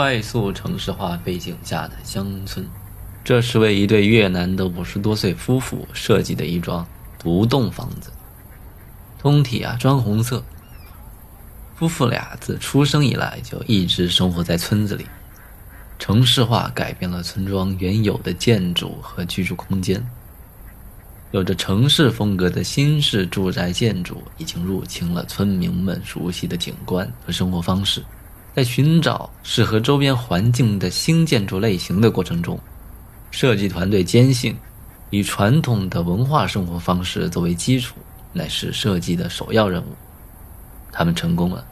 快速城市化背景下的乡村，这是为一对越南的五十多岁夫妇设计的一幢独栋房子，通体啊砖红色。夫妇俩自出生以来就一直生活在村子里，城市化改变了村庄原有的建筑和居住空间。有着城市风格的新式住宅建筑已经入侵了村民们熟悉的景观和生活方式。在寻找适合周边环境的新建筑类型的过程中，设计团队坚信，以传统的文化生活方式作为基础乃是设计的首要任务。他们成功了。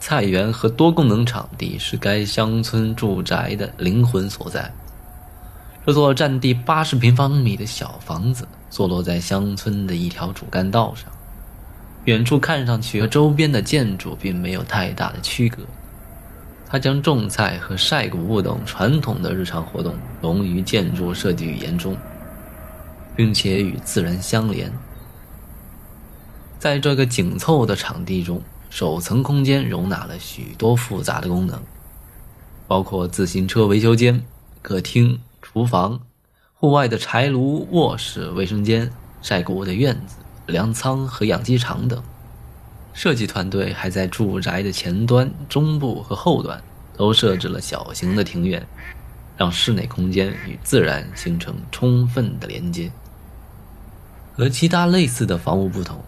菜园和多功能场地是该乡村住宅的灵魂所在。这座占地八十平方米的小房子，坐落在乡村的一条主干道上。远处看上去和周边的建筑并没有太大的区隔。他将种菜和晒谷物等传统的日常活动融于建筑设计语言中，并且与自然相连。在这个紧凑的场地中，首层空间容纳了许多复杂的功能，包括自行车维修间、客厅、厨房、户外的柴炉、卧室、卫生间、晒谷物的院子。粮仓和养鸡场等，设计团队还在住宅的前端、中部和后端都设置了小型的庭院，让室内空间与自然形成充分的连接。和其他类似的房屋不同，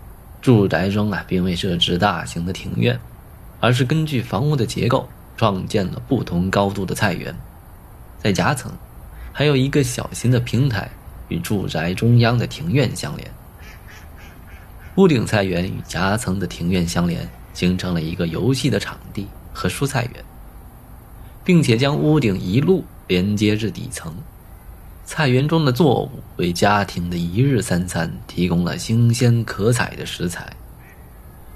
住宅中啊并未设置大型的庭院，而是根据房屋的结构创建了不同高度的菜园，在夹层还有一个小型的平台与住宅中央的庭院相连。屋顶菜园与夹层的庭院相连，形成了一个游戏的场地和蔬菜园，并且将屋顶一路连接至底层。菜园中的作物为家庭的一日三餐提供了新鲜可采的食材。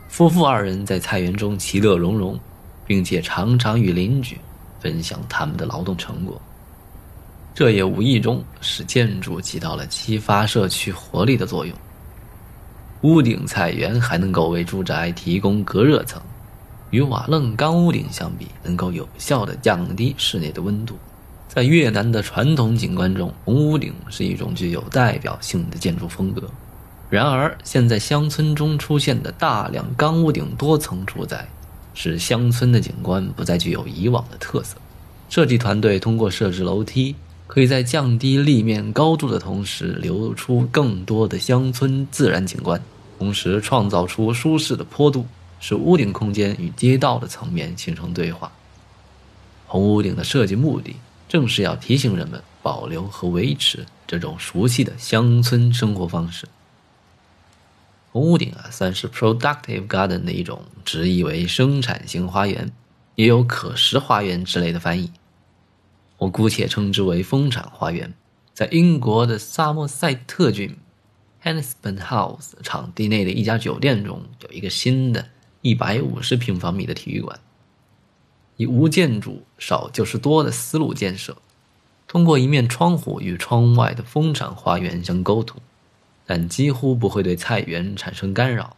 夫妇二人在菜园中其乐融融，并且常常与邻居分享他们的劳动成果。这也无意中使建筑起到了激发社区活力的作用。屋顶菜园还能够为住宅提供隔热层，与瓦楞钢屋顶相比，能够有效地降低室内的温度。在越南的传统景观中，红屋顶是一种具有代表性的建筑风格。然而，现在乡村中出现的大量钢屋顶多层住宅，使乡村的景观不再具有以往的特色。设计团队通过设置楼梯，可以在降低立面高度的同时，留出更多的乡村自然景观。同时创造出舒适的坡度，使屋顶空间与街道的层面形成对话。红屋顶的设计目的，正是要提醒人们保留和维持这种熟悉的乡村生活方式。红屋顶啊，算是 productive garden 的一种，直译为生产型花园，也有可食花园之类的翻译。我姑且称之为风产花园。在英国的萨默塞特郡。Hanspen House 场地内的一家酒店中有一个新的150平方米的体育馆，以无建筑少就是多的思路建设，通过一面窗户与窗外的风产花园相沟通，但几乎不会对菜园产生干扰。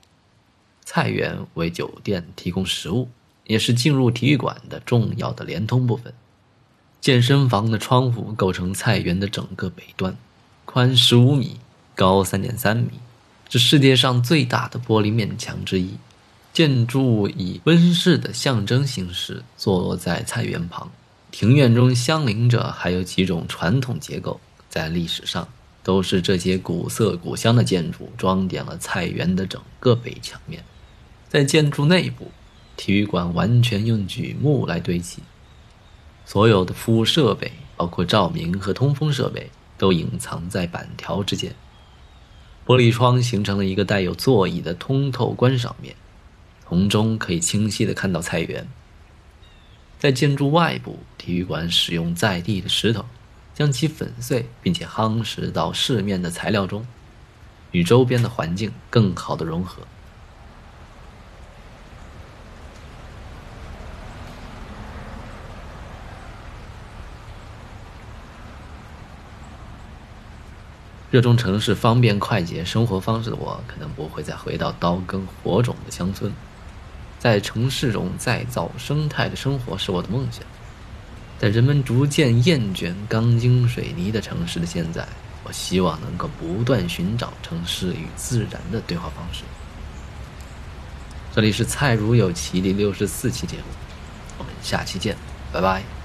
菜园为酒店提供食物，也是进入体育馆的重要的连通部分。健身房的窗户构成菜园的整个北端，宽15米。高三点三米，是世界上最大的玻璃面墙之一。建筑以温室的象征形式坐落在菜园旁，庭院中相邻着还有几种传统结构。在历史上，都是这些古色古香的建筑装点了菜园的整个北墙面。在建筑内部，体育馆完全用榉木来堆砌，所有的服务设备，包括照明和通风设备，都隐藏在板条之间。玻璃窗形成了一个带有座椅的通透观赏面，从中可以清晰地看到菜园。在建筑外部，体育馆使用在地的石头，将其粉碎并且夯实到市面的材料中，与周边的环境更好的融合。热衷城市方便快捷生活方式的我，可能不会再回到刀耕火种的乡村。在城市中再造生态的生活是我的梦想。在人们逐渐厌倦钢筋水泥的城市的现在，我希望能够不断寻找城市与自然的对话方式。这里是蔡如有奇第六十四期节目，我们下期见，拜拜。